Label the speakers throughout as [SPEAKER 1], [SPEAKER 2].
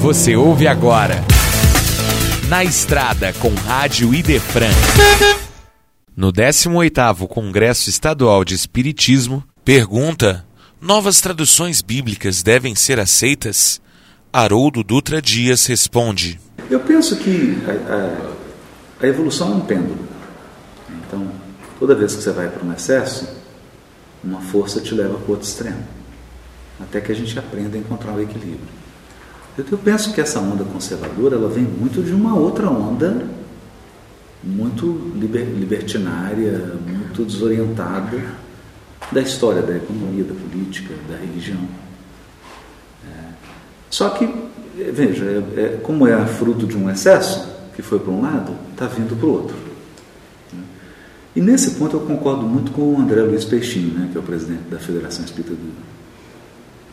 [SPEAKER 1] Você ouve agora. Na Estrada com Rádio Idefran. No 18º Congresso Estadual de Espiritismo, pergunta: Novas traduções bíblicas devem ser aceitas? Haroldo Dutra Dias responde:
[SPEAKER 2] Eu penso que a, a, a evolução é um pêndulo. Então, toda vez que você vai para um excesso, uma força te leva para o outro extremo, até que a gente aprenda a encontrar o equilíbrio. Eu penso que essa onda conservadora ela vem muito de uma outra onda muito liber, libertinária, muito desorientada da história da economia, da política, da religião. É, só que, veja, é, é, como é fruto de um excesso, que foi para um lado, está vindo para o outro. E nesse ponto eu concordo muito com o André Luiz Peixinho, né, que é o presidente da Federação Espírita do,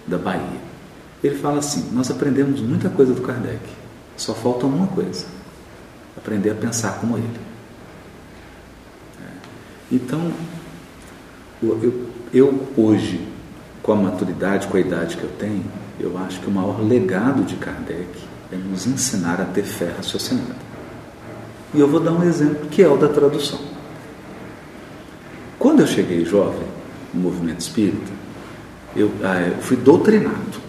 [SPEAKER 2] da Bahia. Ele fala assim: Nós aprendemos muita coisa do Kardec, só falta uma coisa: aprender a pensar como ele. É. Então, eu, eu hoje, com a maturidade, com a idade que eu tenho, eu acho que o maior legado de Kardec é nos ensinar a ter fé raciocinada. E eu vou dar um exemplo que é o da tradução. Quando eu cheguei jovem no movimento espírita, eu, ah, eu fui doutrinado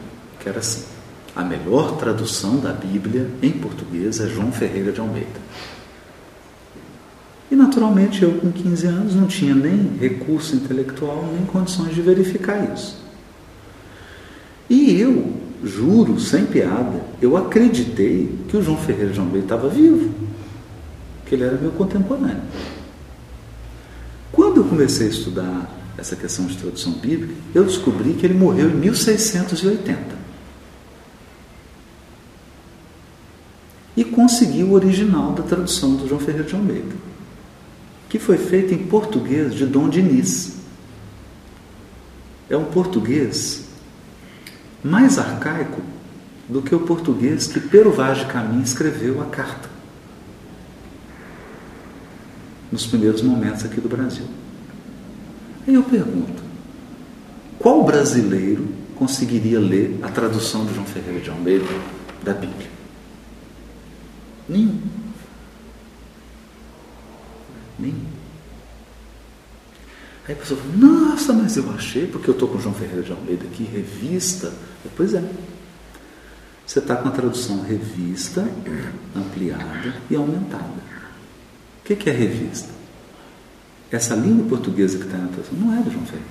[SPEAKER 2] que era assim: a melhor tradução da Bíblia em português é João Ferreira de Almeida. E naturalmente eu, com 15 anos, não tinha nem recurso intelectual, nem condições de verificar isso. E eu, juro, sem piada, eu acreditei que o João Ferreira de Almeida estava vivo, que ele era meu contemporâneo. Quando eu comecei a estudar essa questão de tradução bíblica, eu descobri que ele morreu em 1680. Conseguiu o original da tradução do João Ferreira de Almeida, que foi feita em português de Dom Diniz. É um português mais arcaico do que o português que Pero Vaz de Caminha escreveu a carta nos primeiros momentos aqui do Brasil. Aí eu pergunto: qual brasileiro conseguiria ler a tradução de João Ferreira de Almeida da Bíblia? Nenhum. Nenhum. Aí a pessoa fala, nossa, mas eu achei, porque eu estou com o João Ferreira de Almeida aqui, revista. Pois é. Você está com a tradução revista, ampliada e aumentada. O que é revista? Essa língua portuguesa que está na tradução não é do João Ferreira.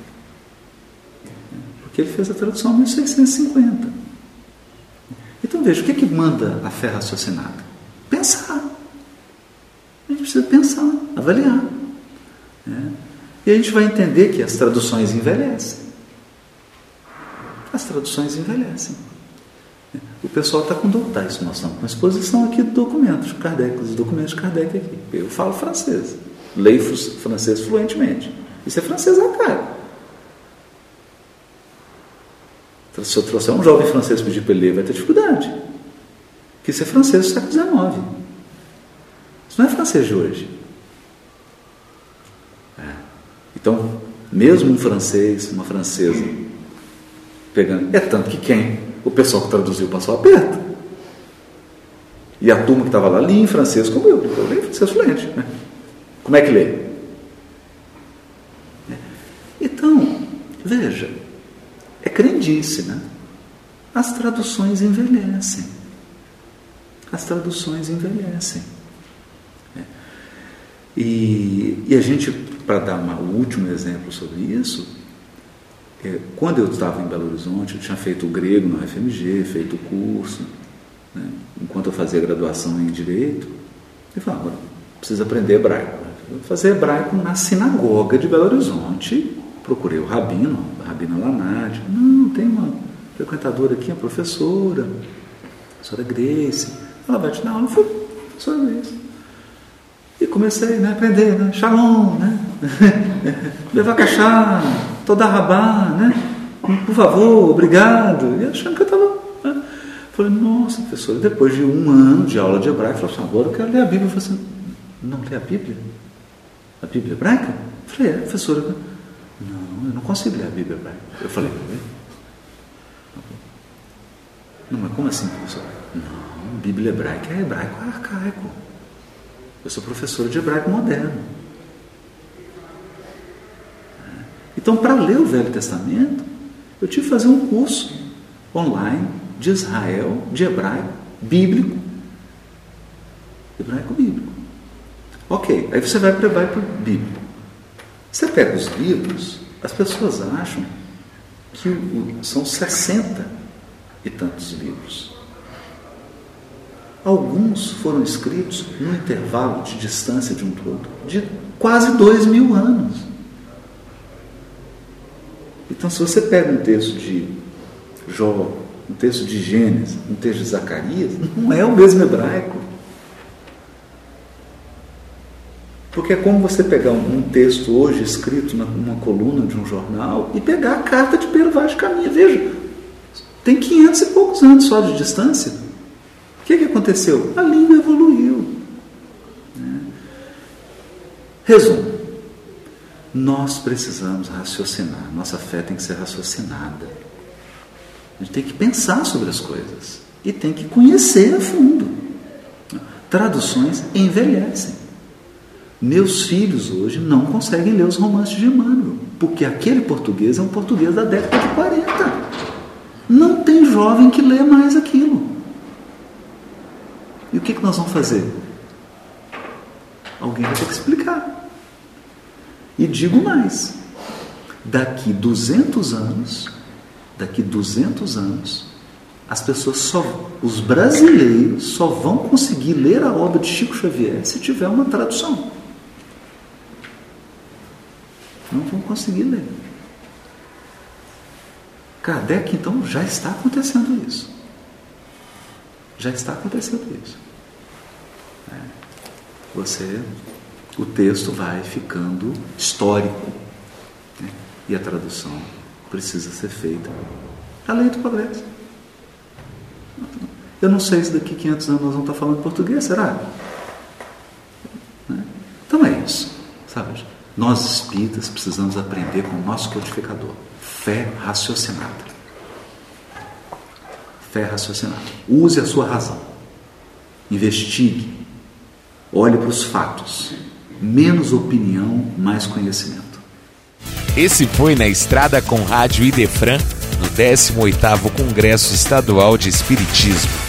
[SPEAKER 2] Porque ele fez a tradução em 1650. Então veja, o que, que manda a fé raciocinada? Precisa pensar, avaliar. Né? E a gente vai entender que as traduções envelhecem. As traduções envelhecem. O pessoal está com tá, isso nós estamos com exposição aqui de documentos de Kardec, os documentos de Kardec aqui. Eu falo francês, leio francês fluentemente. Isso é francês à cara. Se eu trouxer um jovem francês pedir para ele ler, vai ter dificuldade que isso é francês do século XIX. Isso não é francês de hoje. É. Então, mesmo um francês, uma francesa, pegando. É tanto que quem? O pessoal que traduziu passou aperto. E a turma que estava lá lia em francês como eu. Eu leio francês fluente. Né? Como é que lê? É. Então, veja, é crendice, né? As traduções envelhecem as traduções envelhecem. É. E, e, a gente, para dar um último exemplo sobre isso, é, quando eu estava em Belo Horizonte, eu tinha feito o grego no FMG, feito o curso, né? enquanto eu fazia graduação em Direito, eu falava, preciso aprender hebraico. Eu fazer hebraico na sinagoga de Belo Horizonte, procurei o rabino, a rabina Lanade, não, tem uma frequentadora aqui, a professora, a professora Grace, ela vai te dar aula, foi só isso. E comecei né, a aprender, né? Shalom, né? Levar cachá, toda rabá, né? Por favor, obrigado. E achando que eu estava. Né? Falei, nossa, professora, depois de um ano de aula de hebraico, falei assim, agora eu quero ler a Bíblia. Eu falei assim, não lê a Bíblia? A Bíblia hebraica? Eu falei, é, professora. Não, eu não consigo ler a Bíblia hebraica. Eu falei, Não, mas como assim, professor? Não, Bíblia hebraica é hebraico arcaico. Eu sou professor de hebraico moderno. Então, para ler o Velho Testamento, eu tive que fazer um curso online de Israel, de hebraico, bíblico. Hebraico bíblico. Ok, aí você vai para o hebraico bíblico. Você pega os livros, as pessoas acham que são 60 e tantos livros. Alguns foram escritos num intervalo de distância de um do outro de quase dois mil anos. Então, se você pega um texto de Jó, um texto de Gênesis, um texto de Zacarias, não é o mesmo hebraico. Porque é como você pegar um texto hoje escrito numa coluna de um jornal e pegar a carta de Pedro Vaz de Caminha. Veja, tem 500 e poucos anos só de distância. Aconteceu? A língua evoluiu. Né? Resumo. Nós precisamos raciocinar. Nossa fé tem que ser raciocinada. A gente tem que pensar sobre as coisas. E tem que conhecer a fundo. Traduções envelhecem. Meus filhos hoje não conseguem ler os romances de Emmanuel, porque aquele português é um português da década de 40. Não tem jovem que lê mais aquilo. E o que, que nós vamos fazer? Alguém vai ter que explicar. E digo mais: daqui 200 anos, daqui 200 anos, as pessoas só, os brasileiros só vão conseguir ler a obra de Chico Xavier se tiver uma tradução. Não vão conseguir ler. Kardec, então, já está acontecendo isso. Já está acontecendo isso. É. Você o texto vai ficando histórico. Né? E a tradução precisa ser feita além do progresso. Eu não sei se daqui 500 anos nós vamos estar falando português, será? Né? Então é isso, sabe? Nós espíritas precisamos aprender com o nosso codificador. Fé raciocinada. Fé raciocinada. Use a sua razão. Investigue. Olhe para os fatos menos opinião, mais conhecimento.
[SPEAKER 1] Esse foi na Estrada com Rádio Idefran, no 18º Congresso Estadual de Espiritismo.